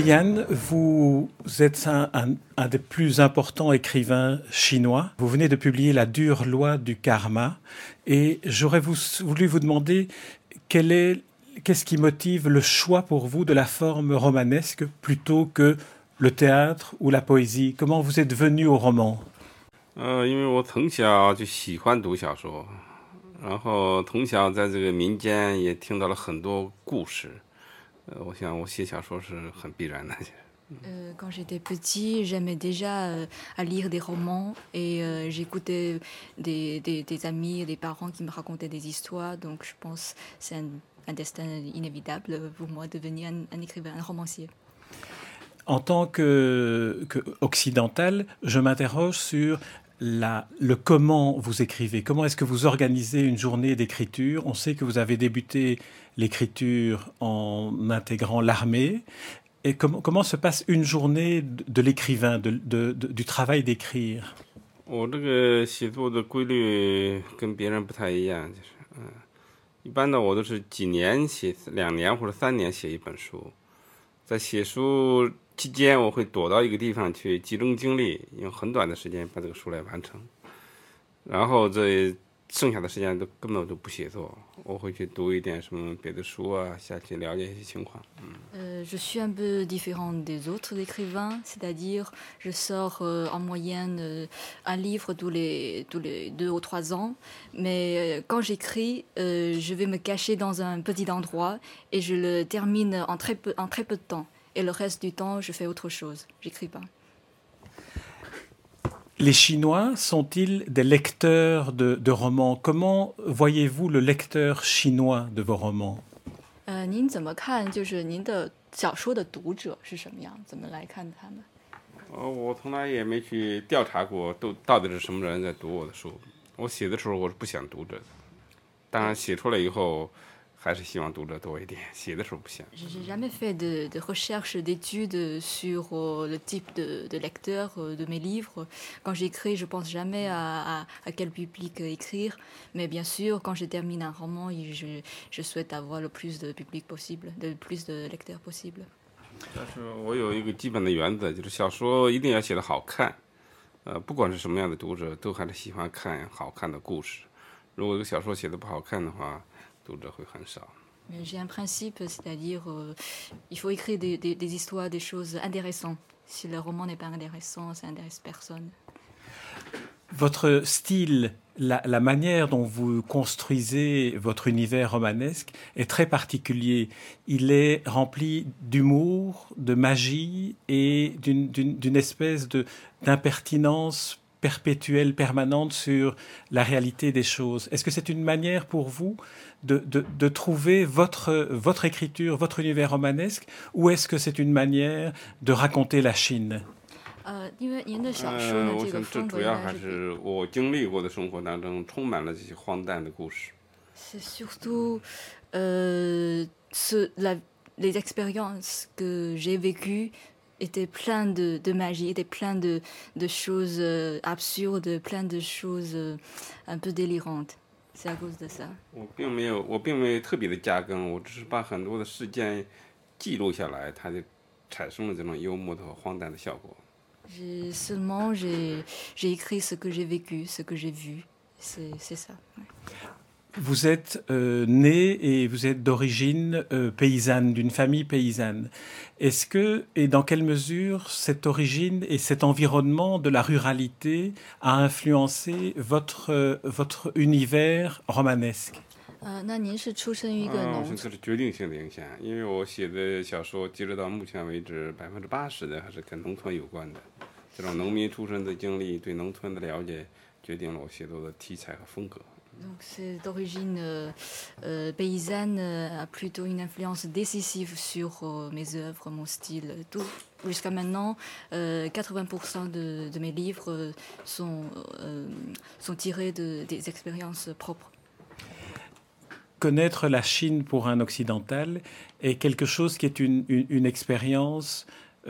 Mo Yan, vous êtes un, des plus importants écrivains chinois. Vous venez de publier La dure loi du karma. Et j'aurais voulu vous demander quel est, qu'est-ce qui motive le choix pour vous de la forme romanesque plutôt que le théâtre ou la poésie? Comment vous êtes venu au roman? Euh, 因为我从小就喜欢读小说，然后从小在这个民间也听到了很多故事。quand j'étais petit, j'aimais déjà euh, à lire des romans et euh, j'écoutais des, des, amis et des parents qui me racontaient des histoires. Donc je pense que c'est un, destin inévitable pour moi de devenir un, écrivain, un romancier. En tant que, que occidental, je m'interroge sur le comment vous écrivez. Comment est-ce que vous organisez une journée d'écriture? On sait que vous avez débuté l'écriture en intégrant l'armée. Et comment se passe une journée de, l'écrivain, de, du travail d'écrire? 在写书期间，我会躲到一个地方去集中精力，用很短的时间把这个书来完成，然后这。剩下的时间都根本都不写作，我会去读一点什么别的书啊，下去了解一些情况。嗯。je suis un peu différent des autres écrivains, c'est-à-dire je sors en moyenne un livre tous les tous les deux ou trois ans, mais quand j'écris, je vais me cacher dans un petit endroit et je le termine en très peu en très peu de temps. Et le reste du temps, je fais autre chose. J'écris pas. les chinois sont-ils des lecteurs de de romans comment voyez-vous le lecteur chinois de vos romans nins 怎么看就是您的小说的读者是什么样怎么来看他们我我从来也没去调查过都到底是什么人在读我的书我写的时候我是不想读者的当然写出来以后 euh, j'ai jamais fait de, de recherche, d'études sur euh, le type de, de lecteur euh, de mes livres. Quand j'écris, je pense jamais à, à, quel public écrire. Mais bien sûr, quand je termine un roman, je, je souhaite avoir le plus de public possible, le plus de lecteurs possible. 但是我有一个基本的原则，就是小说一定要写得好看。呃，不管是什么样的读者，都还是喜欢看好看的故事。如果这个小说写的不好看的话，autour de J'ai un principe, c'est-à-dire euh, il faut écrire des, histoires, des choses intéressantes. Si le roman n'est pas intéressant, ça n'intéresse personne. Votre style, la, manière dont vous construisez votre univers romanesque est très particulier. Il est rempli d'humour, de magie et d'une espèce d'impertinence perpétuelle, permanente sur la réalité des choses. Est-ce que c'est une manière pour vous de, de, de, trouver votre, votre écriture, votre univers romanesque, ou est-ce que c'est une manière de raconter la Chine? Euh, C'est surtout euh, ce, la, les expériences que j'ai vécues était plein de, de magie, était plein de, de, choses euh, absurdes, plein de choses euh, un peu délirantes. C'est à cause de ça. J'ai Seulement, j'ai écrit ce que j'ai vécu, ce que j'ai vu. C'est ça. Ouais. Vous êtes euh, né et vous êtes d'origine euh, paysanne, d'une famille paysanne. Est-ce que et dans quelle mesure cette origine et cet environnement de la ruralité a influencé votre euh, votre univers romanesque? 呃，donc c'est d'origine euh, euh, paysanne, euh, a plutôt une influence décisive sur mes œuvres, mon style. Jusqu'à maintenant, 80% de, mes livres sont, sont tirés des expériences propres. Connaître la Chine pour un occidental est quelque chose qui est une, une, expérience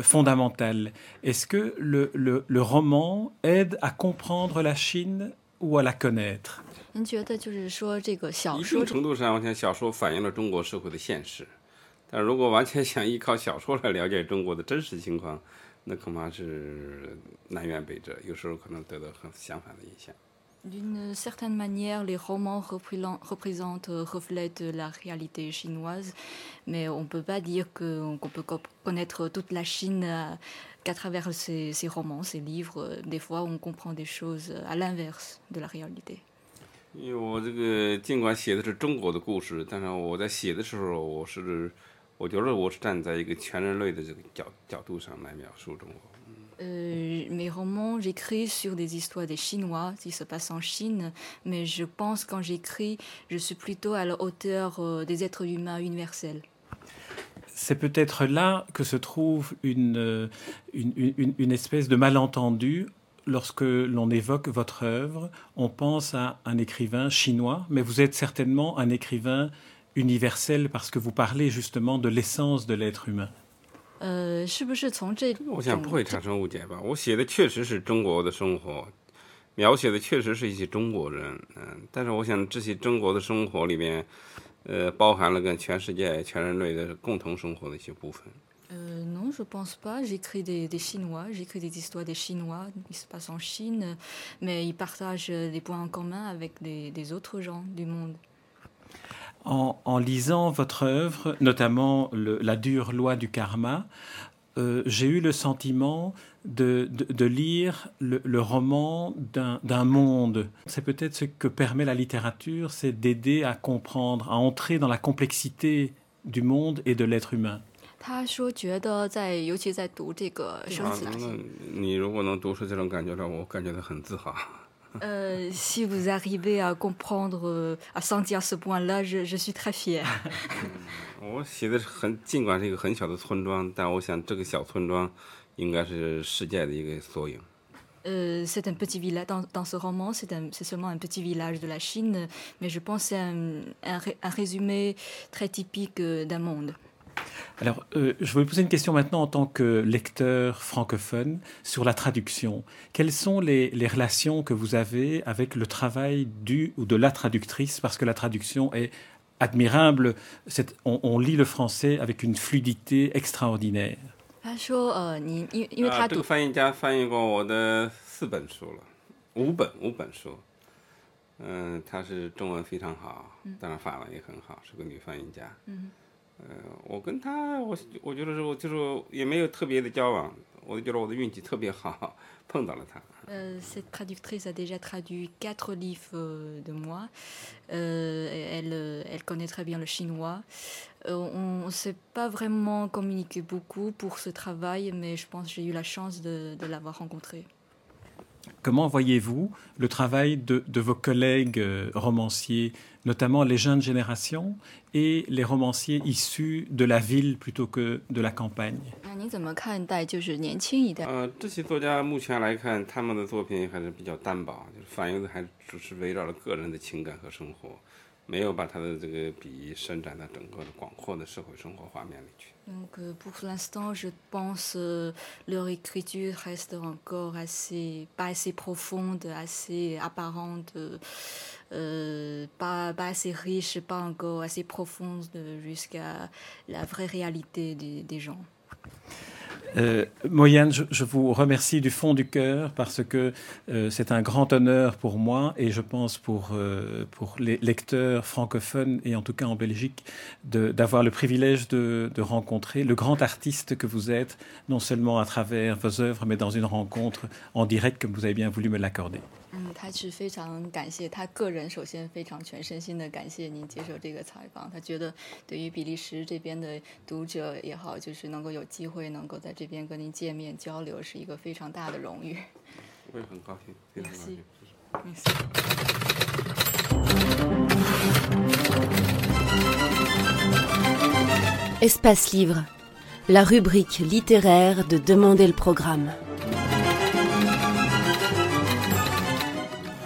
fondamentale. Est-ce que le, le roman aide à comprendre la Chine ou à la connaître 您觉得就是说这个小一说定程度上，我想小说反映了中国社会的现实，但如果完全想依靠小说来了解中国的真实情况，那恐怕是南辕北辙，有时候可能得到很相反的影响。D'une certaine manière, les romans représent- représentent, euh, reflètent la réalité chinoise, mais on ne peut pas dire que- qu'on peut co- connaître toute la Chine euh, qu'à travers ces, ces romans, ces livres. Des fois, on comprend des choses à l'inverse de la réalité. 因为我这个尽管写的是中国的故事，但是我在写的时候，我是我觉得我是站在一个全人类的这个角角度上来描述中国。 Euh, mes romans, j'écris sur des histoires des Chinois qui se passent en Chine, mais je pense quand j'écris, je suis plutôt à la hauteur euh, des êtres humains universels. C'est peut-être là que se trouve euh, une, une- une espèce de malentendu. Lorsque l'on évoque votre œuvre, on pense à un écrivain chinois, mais vous êtes certainement un écrivain universel parce que vous parlez justement de l'essence de l'être humain. 呃，是不是从这我想不种会产生误解吧？我写的确实是中国的生活，描写的确实是一些中国人，嗯，但是我想这些中国的生活里面，呃，包含了跟全世界、全人类的共同生活的一些部分。Euh, non, je pense pas. J'écris des, des Chinois, j'écris des histoires des Chinois qui se passent en Chine, mais ils partagent des points en commun avec des, des autres gens du monde. En, en lisant votre œuvre, notamment le- La dure loi du karma, euh, j'ai eu le sentiment de, de- de lire le, le roman d'un d'un monde. C'est peut-être ce que permet la littérature, c'est d'aider à comprendre, à entrer dans la complexité du monde et de l'être humain. 他说，觉得在尤其在读这个生啊死，那你如果能读出这种感觉来，我感觉到很自豪。 呃，si vous arrivez à comprendre, euh, à sentir ce point-là, je, je suis très fière. 我写的是很，尽管是一个很小的村庄，但我想这个小村庄应该是世界的一个缩影。 Euh, c'est un petit village dans, dans ce roman, c'est un- c'est seulement un petit village de la Chine, mais je pense que c'est un, un ré- un résumé très typique euh, d'un monde. Alors, euh, je vais vous poser une question maintenant en tant que lecteur francophone sur la traduction. Quelles sont les, les relations que vous avez avec le travail du ou de la traductrice? Parce que la traduction est admirable. On, on lit le français avec une fluidité extraordinaire 他说，呃，你因因为啊，他读这个翻译家翻译过我的四本书了，五本五本书。嗯、他是中文非常好，当然法文也很好，是个女翻译家。嗯，呃，我跟她，我我觉得说，就是也没有特别的交往，我就觉得我的运气特别好，碰到了她。 Euh, cette traductrice a déjà traduit quatre livres euh, de moi. Euh, et elle, euh, elle connaît très bien le chinois. Euh, on ne s'est pas vraiment communiqué beaucoup pour ce travail, mais je pense que j'ai eu la chance de, de l'avoir rencontrée. Comment voyez-vous le travail de, de vos collègues euh, romanciers, notamment les jeunes générations et les romanciers issus de la ville plutôt que de la campagne? Euh, pour l'instant, je pense que leur écriture reste encore assez, pas assez profonde, assez apparente, euh, pas, pas, assez riche, pas encore assez profonde jusqu'à la vraie réalité des, des gens. Euh, Moyane, je, vous remercie du fond du cœur parce que euh, c'est un grand honneur pour moi et je pense pour, euh, les lecteurs francophones et en tout cas en Belgique d'avoir le privilège de, de rencontrer le grand artiste que vous êtes, non seulement à travers vos œuvres, mais dans une rencontre en direct comme vous avez bien voulu me l'accorder. 嗯，他是非常感谢他个人，首先非常全身心的感谢您接受这个采访。他觉得对于比利时这边的读者也好，就是能够有机会能够在这边跟您见面交流，是一个非常大的荣誉。我也很高兴，非常高兴。Espace Livre, la rubrique littéraire de Demander le programme.